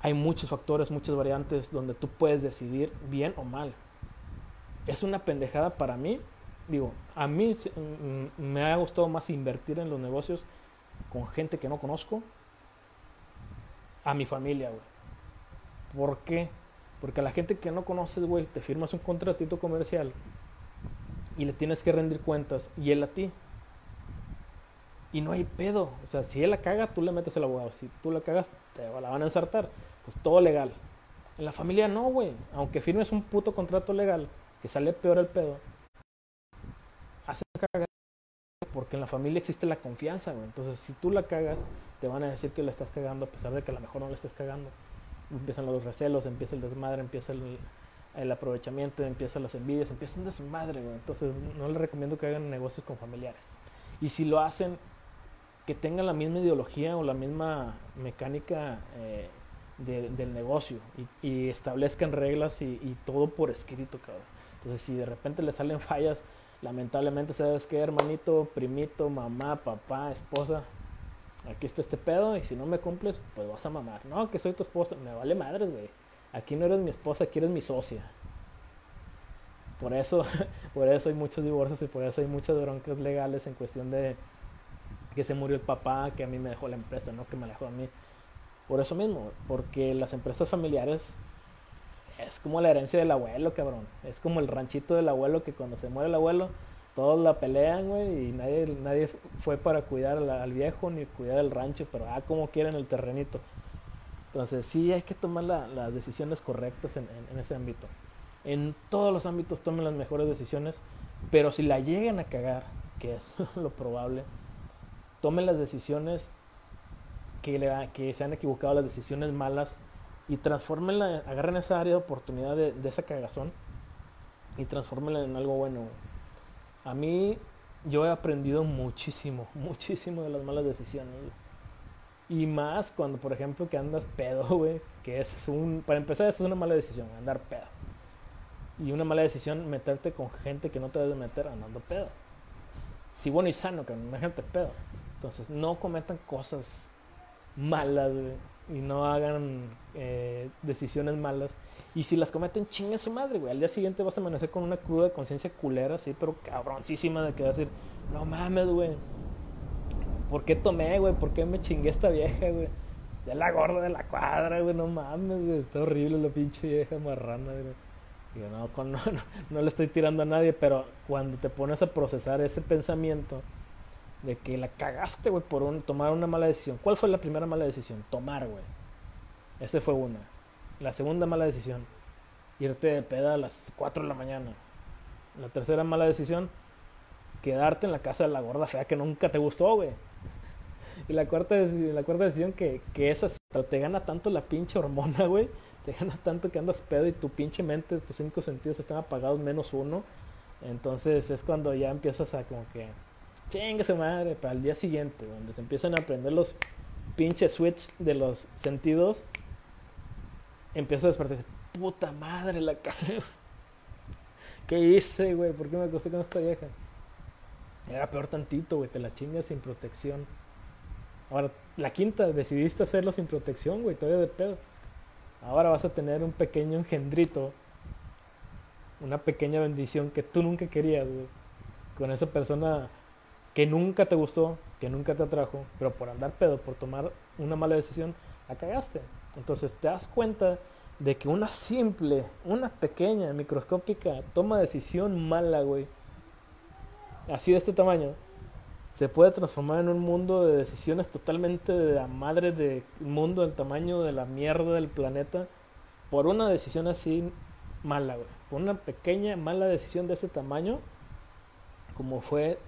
hay muchos factores, muchas variantes donde tú puedes decidir bien o mal. Es una pendejada para mí. Digo, a mí me ha gustado más invertir en los negocios con gente que no conozco a mi familia, güey. ¿Por qué? Porque a la gente que no conoces, güey, te firmas un contratito comercial y le tienes que rendir cuentas y él a ti. Y no hay pedo. O sea, si él la caga, tú le metes el abogado. Si tú la cagas, te la van a ensartar. Pues todo legal. En la familia no, güey. Aunque firmes un puto contrato legal, que sale peor el pedo, haces cagar porque en la familia existe la confianza, güey. Entonces, si tú la cagas, te van a decir que la estás cagando a pesar de que a lo mejor no la estés cagando. Empiezan los recelos, empieza el desmadre, empieza el, el aprovechamiento, empiezan las envidias, empieza un desmadre, güey. Entonces, no les recomiendo que hagan negocios con familiares. Y si lo hacen, que tengan la misma ideología o la misma mecánica eh, del negocio y, establezcan reglas y, y todo por escrito, cabrón. Entonces, si de repente le salen fallas, lamentablemente, ¿sabes qué, hermanito, primito, mamá, papá, esposa? Aquí está este pedo y si no me cumples, pues vas a mamar. No, que soy tu esposa. Me vale madres, güey. Aquí no eres mi esposa, aquí eres mi socia. Por eso, por eso hay muchos divorcios y por eso hay muchas broncas legales en cuestión de que se murió el papá, que a mí me dejó la empresa, no que me dejó a mí. Por eso mismo, porque las empresas familiares es como la herencia del abuelo, cabrón. Es como el ranchito del abuelo que cuando se muere el abuelo, todos la pelean, güey, y nadie, nadie fue para cuidar al, viejo ni cuidar el rancho, pero ah, como quieren el terrenito. Entonces, sí hay que tomar las decisiones correctas en, ese ámbito. En todos los ámbitos tomen las mejores decisiones, pero si la llegan a cagar, que es lo probable, tomen las decisiones que, le, que se han equivocado, las decisiones malas, y transfórmenla, agarren esa área de oportunidad de, esa cagazón y transfórmenla en algo bueno. A mí, yo he aprendido muchísimo, muchísimo de las malas decisiones. Y más cuando, por ejemplo, que andas pedo, güey. Que es un. Para empezar, esa es una mala decisión, andar pedo. Y una mala decisión, meterte con gente que no te debes meter andando pedo. Si bueno y sano, que imagínate pedo. Entonces, no cometan cosas malas, güey y no hagan eh, decisiones malas. Y si las cometen, chingue su madre, güey. Al día siguiente vas a amanecer con una cruda conciencia culera, sí, pero cabroncísima de que vas a decir, no mames, güey. ¿Por qué tomé, güey? ¿Por qué me chingué esta vieja, güey? Ya la gorda de la cuadra, güey, no mames, güey. Está horrible la pinche vieja marrana, güey. Digo, no, no, no, no le estoy tirando a nadie, pero cuando te pones a procesar ese pensamiento, de que la cagaste, güey, por un, tomar una mala decisión. ¿Cuál fue la primera mala decisión? Tomar, güey. Esa fue una. La segunda mala decisión, irte de peda a las 4 de la mañana. La tercera mala decisión, quedarte en la casa de la gorda fea que nunca te gustó, güey. Y la cuarta, la cuarta decisión, que, que esa te gana tanto la pinche hormona, güey. Te gana tanto que andas pedo y tu pinche mente, tus cinco sentidos están apagados menos uno. Entonces es cuando ya empiezas a como que chingue su madre, para el día siguiente, donde se empiezan a aprender los pinches switch de los sentidos, empieza a despertarse, puta madre, la cagué. ¿Qué hice, güey? ¿Por qué me acosté con esta vieja? Era peor tantito, güey, te la chingas sin protección. Ahora, la quinta, decidiste hacerlo sin protección, güey, todavía de pedo. Ahora vas a tener un pequeño engendrito, una pequeña bendición que tú nunca querías, güey. Con esa persona que nunca te gustó, que nunca te atrajo, pero por andar pedo, por tomar una mala decisión, la cagaste. Entonces te das cuenta de que una simple, una pequeña, microscópica toma de decisión mala, güey, así de este tamaño, se puede transformar en un mundo de decisiones totalmente de la madre del mundo, del tamaño de la mierda del planeta, por una decisión así mala, güey. Por una pequeña mala decisión de este tamaño, como fue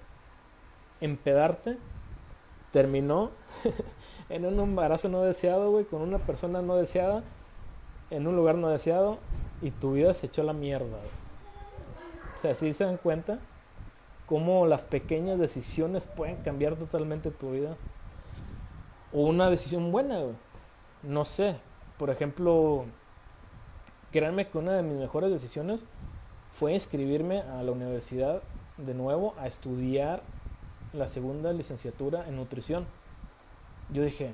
empedarte, terminó en un embarazo no deseado, güey, con una persona no deseada, en un lugar no deseado, y tu vida se echó la mierda, O sea, si se dan cuenta cómo las pequeñas decisiones pueden cambiar totalmente tu vida. O una decisión buena, güey. No sé. Por ejemplo, créanme que una de mis mejores decisiones fue inscribirme a la universidad de nuevo a estudiar la segunda licenciatura en nutrición. Yo dije,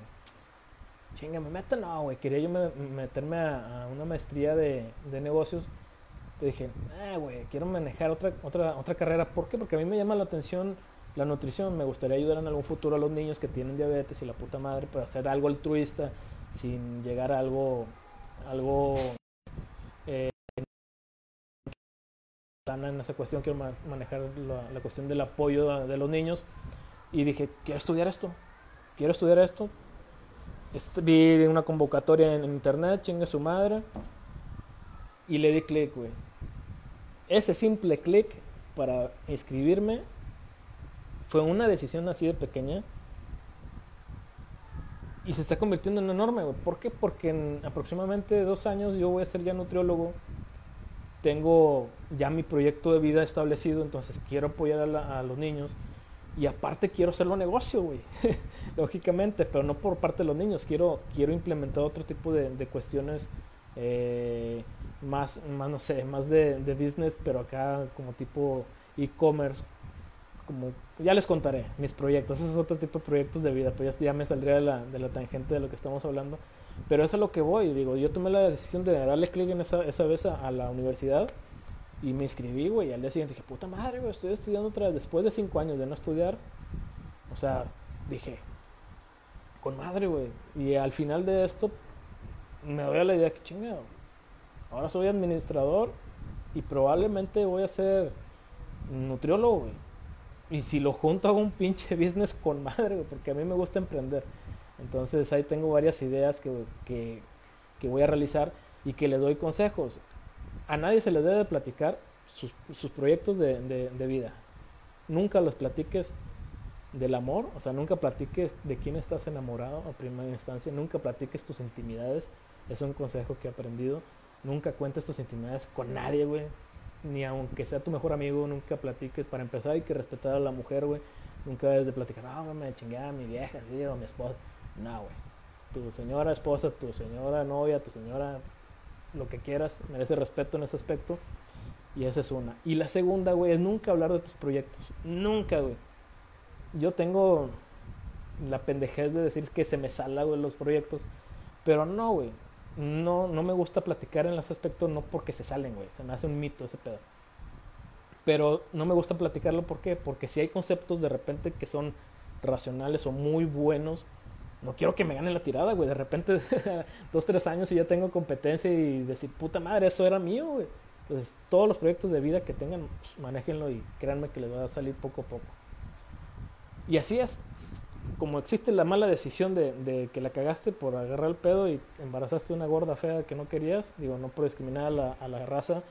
chinga, me meto, no, güey, quería yo me- meterme a, una maestría de, de negocios. Y dije, ah, güey, quiero manejar otra, otra, otra carrera. ¿Por qué? Porque a mí me llama la atención la nutrición. Me gustaría ayudar en algún futuro a los niños que tienen diabetes y la puta madre, pero hacer algo altruista sin llegar a algo, algo eh, en esa cuestión. Quiero ma- manejar la, la cuestión del apoyo a- de los niños. Y dije, quiero estudiar esto. Quiero estudiar esto. Est- Vi una convocatoria en internet, chingue su madre. Y le di clic, güey. Ese simple clic para inscribirme fue una decisión así de pequeña. Y se está convirtiendo en enorme, güey. ¿Por qué? Porque en aproximadamente dos años yo voy a ser ya nutriólogo. Tengo ya mi proyecto de vida establecido, entonces quiero apoyar a, la- a los niños. Y aparte quiero hacerlo negocio, güey. Lógicamente, pero no por parte de los niños. Quiero, quiero implementar otro tipo de, de cuestiones eh, más, más, no sé, más de, de business, pero acá como tipo e-commerce. Como, ya les contaré mis proyectos. Esos es otro tipo de proyectos de vida, pero ya, me saldría de la, de la tangente de lo que estamos hablando. Pero eso es a lo que voy. Digo, yo tomé la decisión de darle clic en esa, esa vez a, a la universidad y me inscribí, güey. Y al día siguiente dije, puta madre, güey, estoy estudiando otra vez. Después de cinco años de no estudiar, o sea, dije, con madre, güey. Y al final de esto, me doy a la idea que chingado. Ahora soy administrador y probablemente voy a ser nutriólogo, güey. Y si lo junto hago un pinche business con madre, güey, porque a mí me gusta emprender. Entonces ahí tengo varias ideas que, que, que voy a realizar y que le doy consejos. A nadie se le debe platicar sus, sus proyectos de, de, de vida. Nunca los platiques del amor, o sea, nunca platiques de quién estás enamorado a primera instancia, nunca platiques tus intimidades, es un consejo que he aprendido. Nunca cuentes tus intimidades con nadie, güey. Ni aunque sea tu mejor amigo, nunca platiques. Para empezar, hay que respetar a la mujer, güey. Nunca debes de platicar, no, me chingué a mi vieja, sí, o mi esposa. No, güey. Tu señora esposa, tu señora novia, tu señora, lo que quieras, merece respeto en ese aspecto. Y esa es una. Y la segunda, güey, es nunca hablar de tus proyectos. Nunca, güey. Yo tengo la pendejez de decir que se me sala, güey, los proyectos. Pero no, güey. No, no me gusta platicar en ese aspecto, no porque se salen, güey. Se me hace un mito ese pedo. Pero no me gusta platicarlo, ¿por qué? Porque si hay conceptos de repente que son racionales o muy buenos, no quiero que me gane la tirada, güey. De repente, dos, tres años y ya tengo competencia y decir, puta madre, eso era mío, güey. Entonces, todos los proyectos de vida que tengan, pues, manéjenlo y créanme que les va a salir poco a poco. Y así es, como existe la mala decisión de, que la cagaste por agarrar el pedo y embarazaste una gorda fea que no querías, digo, no por discriminar a la, raza,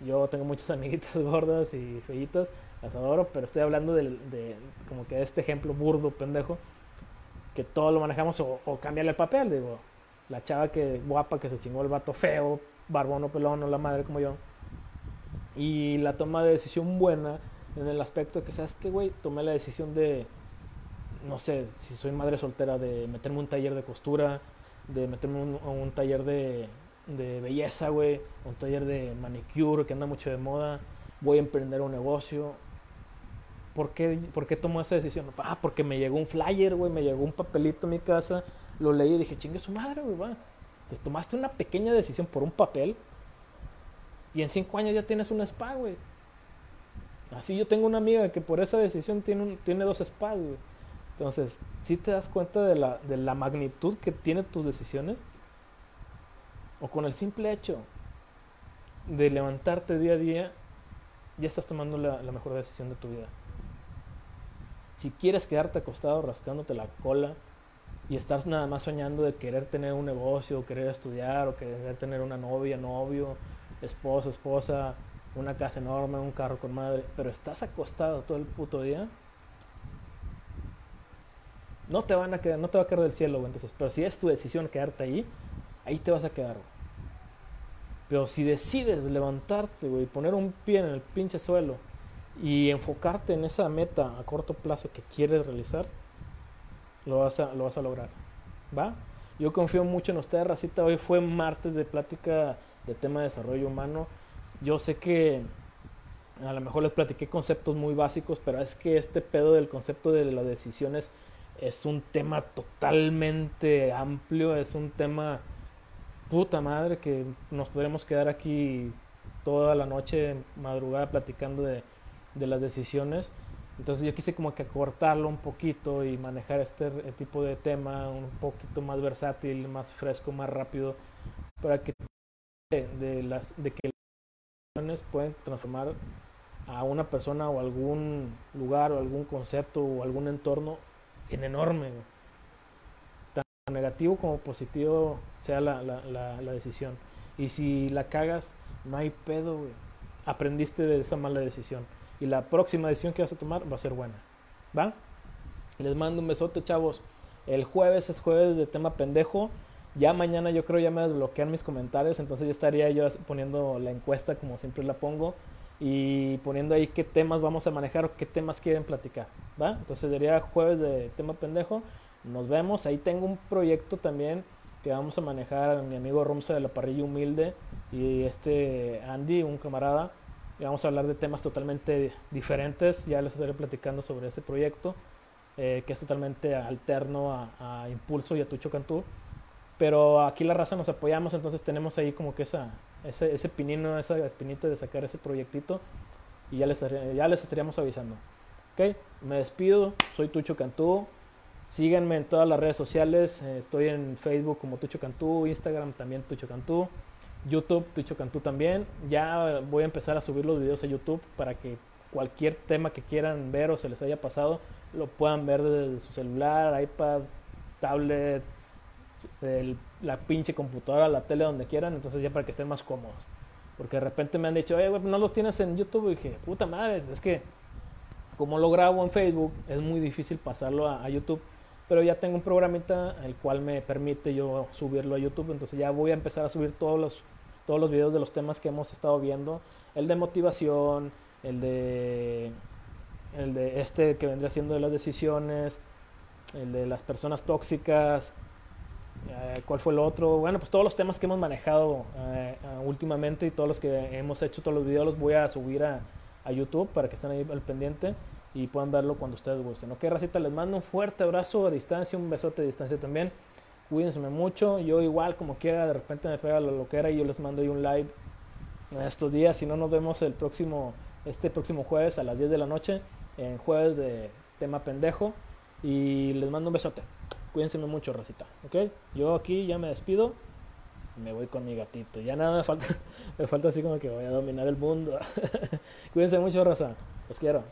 yo tengo muchas amiguitas gordas y feitas, las adoro, pero estoy hablando de, de como que de este ejemplo burdo, pendejo, que todo lo manejamos o, o cambiarle el papel, digo, la chava que guapa que se chingó el vato feo, barbón o pelón o la madre como yo, y la toma de decisión buena en el aspecto de que, ¿sabes qué, güey? Tomé la decisión de, no sé, si soy madre soltera, de meterme un taller de costura, de meterme un, taller de, de belleza, güey, un taller de manicure que anda mucho de moda, voy a emprender un negocio. ¿Por qué, ¿Por qué esa decisión? Ah, porque me llegó un flyer, güey, me llegó un papelito a mi casa, lo leí y dije, chingue su madre, güey, va. Tomaste una pequeña decisión por un papel y en cinco años ya tienes un spa, güey. Así yo tengo una amiga que por esa decisión tiene, un, tiene dos spas. Entonces, si ¿sí te das cuenta de la, de la magnitud que tienen tus decisiones, o con el simple hecho de levantarte día a día, ya estás tomando la, la mejor decisión de tu vida. Si quieres quedarte acostado rascándote la cola y estás nada más soñando de querer tener un negocio, o querer estudiar, o querer tener una novia, novio, esposo, esposa, una casa enorme, un carro con madre, pero estás acostado todo el puto día, no te van a quedar, no te va a caer del cielo, güey. Entonces, pero si es tu decisión quedarte ahí, ahí te vas a quedar. Pero si decides levantarte, güey, poner un pie en el pinche suelo y enfocarte en esa meta a corto plazo que quieres realizar, lo vas a, lo vas a lograr. ¿Va? Yo confío mucho en ustedes, Racita. Hoy fue martes de plática de tema de desarrollo humano. Yo sé que a lo mejor les platiqué conceptos muy básicos, pero es que este pedo del concepto de las decisiones es un tema totalmente amplio, es un tema puta madre que nos podremos quedar aquí toda la noche, madrugada, platicando de, de las decisiones. Entonces yo quise como que acortarlo un poquito y manejar este tipo de tema un poquito más versátil, más fresco, más rápido, para que de, las de que las decisiones pueden transformar a una persona o algún lugar o algún concepto o algún entorno en enorme. Tanto negativo como positivo sea la, la, la, decisión. Y si la cagas, no hay pedo, Aprendiste de esa mala decisión. Y la próxima decisión que vas a tomar va a ser buena. ¿Va? Les mando un besote, chavos. El jueves es jueves de tema pendejo. Ya mañana yo creo ya me desbloquean mis comentarios, entonces ya estaría yo poniendo la encuesta como siempre la pongo y poniendo ahí qué temas vamos a manejar o qué temas quieren platicar, ¿va? Entonces sería jueves de tema pendejo, nos vemos, ahí tengo un proyecto también que vamos a manejar mi amigo Romsa de la parrilla humilde y este Andy, un camarada, y vamos a hablar de temas totalmente diferentes, ya les estaré platicando sobre ese proyecto, eh, que es totalmente alterno a, a Impulso y a Tucho Cantú. Pero aquí la raza nos apoyamos, entonces tenemos ahí como que esa, ese, ese pinino, esa espinita de sacar ese proyectito y ya les, ya les estaríamos avisando. Ok, me despido, soy Tucho Cantú. Síganme en todas las redes sociales. Eh, estoy en Facebook como Tucho Cantú, Instagram también Tucho Cantú, YouTube Tucho Cantú también. Ya voy a empezar a subir los videos a YouTube para que cualquier tema que quieran ver o se les haya pasado lo puedan ver desde su celular, iPad, tablet, la pinche computadora, la tele, donde quieran, entonces ya para que estén más cómodos. Porque de repente me han dicho, eh, no los tienes en YouTube. Y dije, puta madre, es que como lo grabo en Facebook, es muy difícil pasarlo a, YouTube. Pero ya tengo un programita el cual me permite yo subirlo a YouTube. Entonces ya voy a empezar a subir todos los, todos los videos de los temas que hemos estado viendo. El de motivación, el de, el de este que vendría siendo de las decisiones, el de las personas tóxicas, eh, ¿Cuál fue el otro? Bueno, pues todos los temas que hemos manejado eh, eh, últimamente y todos los que hemos hecho, todos los videos los voy a subir a, a, YouTube para que estén ahí al pendiente y puedan verlo cuando ustedes gusten. Ok, racita, les mando un fuerte abrazo a distancia, un besote a distancia también. Cuídense mucho. Yo igual, como quiera, de repente me pega lo que era y yo les mando ahí un live estos días. Si no, nos vemos el próximo, este próximo jueves a las 10 de la noche, en jueves de tema pendejo. Y les mando un besote. Cuídense mucho, racita, ¿ok? Yo aquí ya me despido. Me voy con mi gatito. Ya nada me falta. Me falta así como que voy a dominar el mundo. Cuídense mucho, raza. Los quiero.